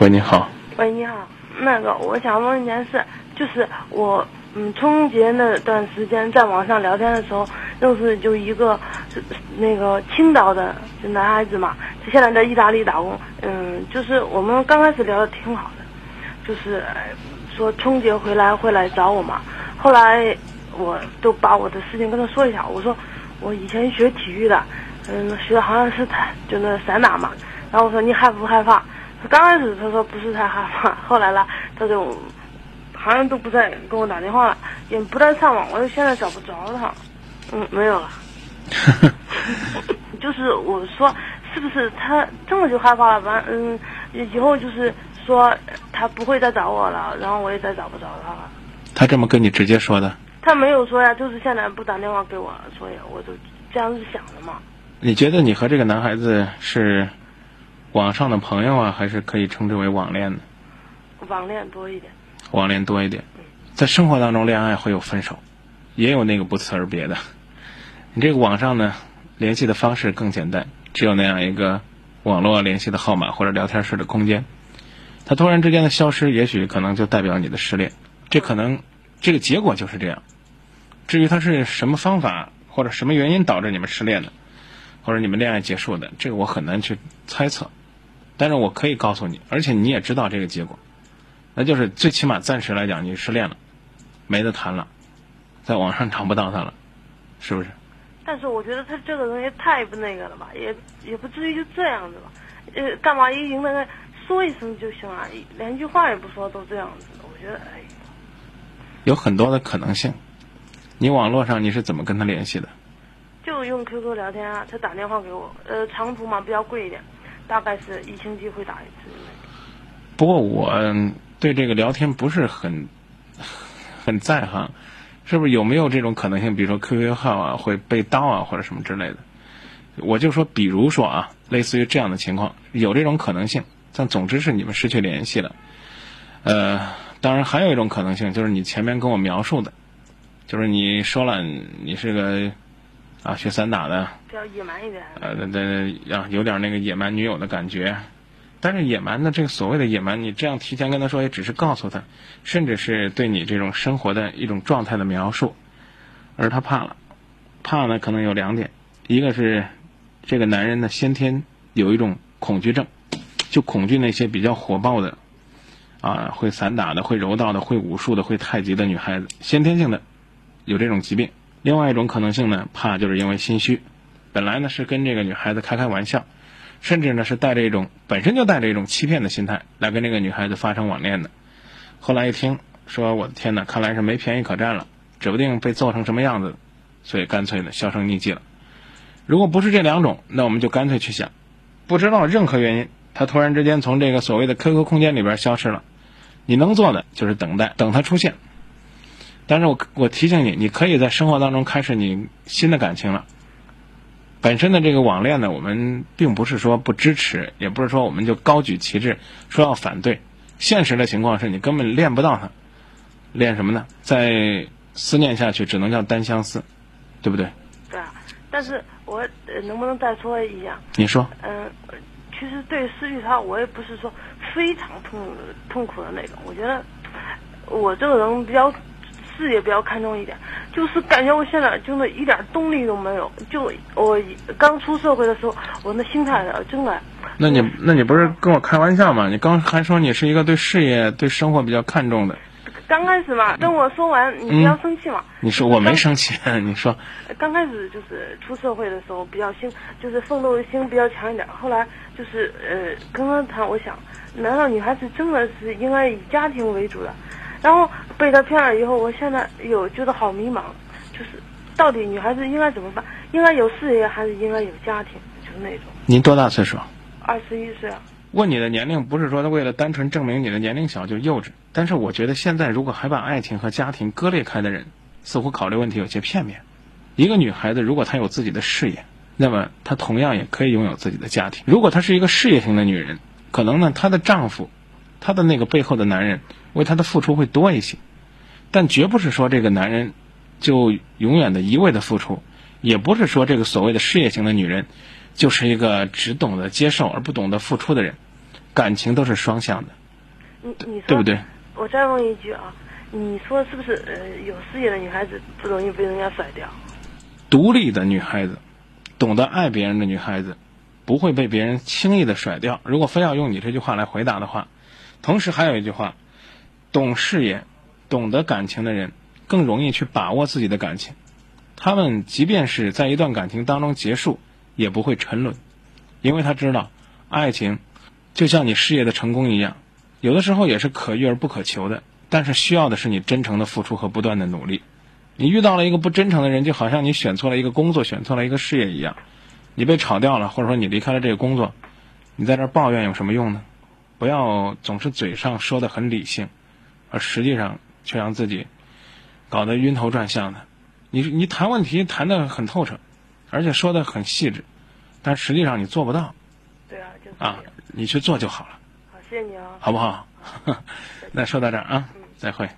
喂，你好。喂，你好，那个我想问一件事，就是我嗯春节那段时间在网上聊天的时候，认识就一个那个青岛的男孩子嘛，他现在在意大利打工，嗯，就是我们刚开始聊的挺好的，就是说春节回来会来找我嘛，后来我都把我的事情跟他说一下，我说我以前学体育的，嗯，学的好像是他就那散打嘛，然后我说你害不害怕？他刚开始他说不是太害怕，后来呢，他就好像都不再跟我打电话了，也不再上网，我就现在找不着他。嗯，没有了。就是我说，是不是他这么就害怕了？完，嗯，以后就是说他不会再找我了，然后我也再找不着他了。他这么跟你直接说的？他没有说呀，就是现在不打电话给我，所以我就这样子想的嘛。你觉得你和这个男孩子是网上的朋友啊，还是可以称之为网恋的？网恋多一点。网恋多一点，在生活当中恋爱会有分手，也有那个不辞而别的。你这个网上呢，联系的方式更简单，只有那样一个网络联系的号码或者聊天室的空间。他突然之间的消失，也许可能就代表你的失恋，这可能这个结果就是这样。至于他是什么方法或者什么原因导致你们失恋的，或者你们恋爱结束的，这个我很难去猜测。但是我可以告诉你，而且你也知道这个结果，那就是最起码暂时来讲，你失恋了，没得谈了，在网上找不到他了，是不是？但是我觉得他这个人也太不那个了吧，也也不至于就这样子吧。呃，干嘛一赢那个说一声就行了，连句话也不说都这样子，我觉得哎。有很多的可能性。你网络上你是怎么跟他联系的？就用 QQ 聊天啊，他打电话给我，呃，长途嘛比较贵一点，大概是一星期会打一次。不过我对这个聊天不是很 很在行，是不是有没有这种可能性？比如说 QQ 号啊会被盗啊或者什么之类的？我就说，比如说啊，类似于这样的情况，有这种可能性。但总之是你们失去联系了。呃，当然还有一种可能性，就是你前面跟我描述的，就是你说了你是个啊学散打的，比较野蛮一点。呃，对对，啊，有点那个野蛮女友的感觉。但是野蛮的这个所谓的野蛮，你这样提前跟他说，也只是告诉他，甚至是对你这种生活的一种状态的描述，而他怕了，怕呢可能有两点，一个是这个男人呢先天有一种恐惧症，就恐惧那些比较火爆的，啊会散打的、会柔道的、会武术的、会太极的女孩子，先天性的有这种疾病。另外一种可能性呢，怕就是因为心虚，本来呢是跟这个女孩子开开玩笑。甚至呢是带着一种本身就带着一种欺骗的心态来跟这个女孩子发生网恋的，后来一听说我的天哪，看来是没便宜可占了，指不定被揍成什么样子，所以干脆呢销声匿迹了。如果不是这两种，那我们就干脆去想，不知道任何原因，他突然之间从这个所谓的 QQ 空间里边消失了，你能做的就是等待，等他出现。但是我我提醒你，你可以在生活当中开始你新的感情了。本身的这个网恋呢，我们并不是说不支持，也不是说我们就高举旗帜说要反对。现实的情况是你根本恋不到他，恋什么呢？再思念下去，只能叫单相思，对不对？对啊，但是我能不能再说一下？你说。嗯，其实对失去他，我也不是说非常痛痛苦的那种。我觉得我这个人比较。事业比较看重一点，就是感觉我现在真的一点动力都没有。就我刚出社会的时候，我那心态真的。那你那你不是跟我开玩笑吗？你刚还说你是一个对事业、对生活比较看重的。刚开始嘛，等我说完，你不要生气嘛。你说我没生气，你说。刚开始就是出社会的时候比较心，就是奋斗心比较强一点。后来就是呃，刚刚谈，我想，难道女孩子真的是应该以家庭为主的？然后被他骗了以后，我现在有觉得好迷茫，就是到底女孩子应该怎么办？应该有事业还是应该有家庭？就是那种。您多大岁数？二十一岁啊。问你的年龄不是说他为了单纯证明你的年龄小就幼稚，但是我觉得现在如果还把爱情和家庭割裂开的人，似乎考虑问题有些片面。一个女孩子如果她有自己的事业，那么她同样也可以拥有自己的家庭。如果她是一个事业型的女人，可能呢她的丈夫，她的那个背后的男人。为他的付出会多一些，但绝不是说这个男人就永远的一味的付出，也不是说这个所谓的事业型的女人就是一个只懂得接受而不懂得付出的人。感情都是双向的，你你说对不对？我再问一句啊，你说是不是呃有事业的女孩子不容易被人家甩掉？独立的女孩子，懂得爱别人的女孩子，不会被别人轻易的甩掉。如果非要用你这句话来回答的话，同时还有一句话，懂事业、懂得感情的人更容易去把握自己的感情。他们即便是在一段感情当中结束，也不会沉沦，因为他知道，爱情就像你事业的成功一样，有的时候也是可遇而不可求的，但是需要的是你真诚的付出和不断的努力。你遇到了一个不真诚的人，就好像你选错了一个工作，选错了一个事业一样，你被炒掉了，或者说你离开了这个工作，你在这抱怨有什么用呢？不要总是嘴上说的很理性，而实际上却让自己搞得晕头转向的。你你谈问题谈得很透彻，而且说的很细致，但实际上你做不到对啊，就是啊。，你去做就好了，好，谢谢你啊。好不好？那说到这儿啊，再会。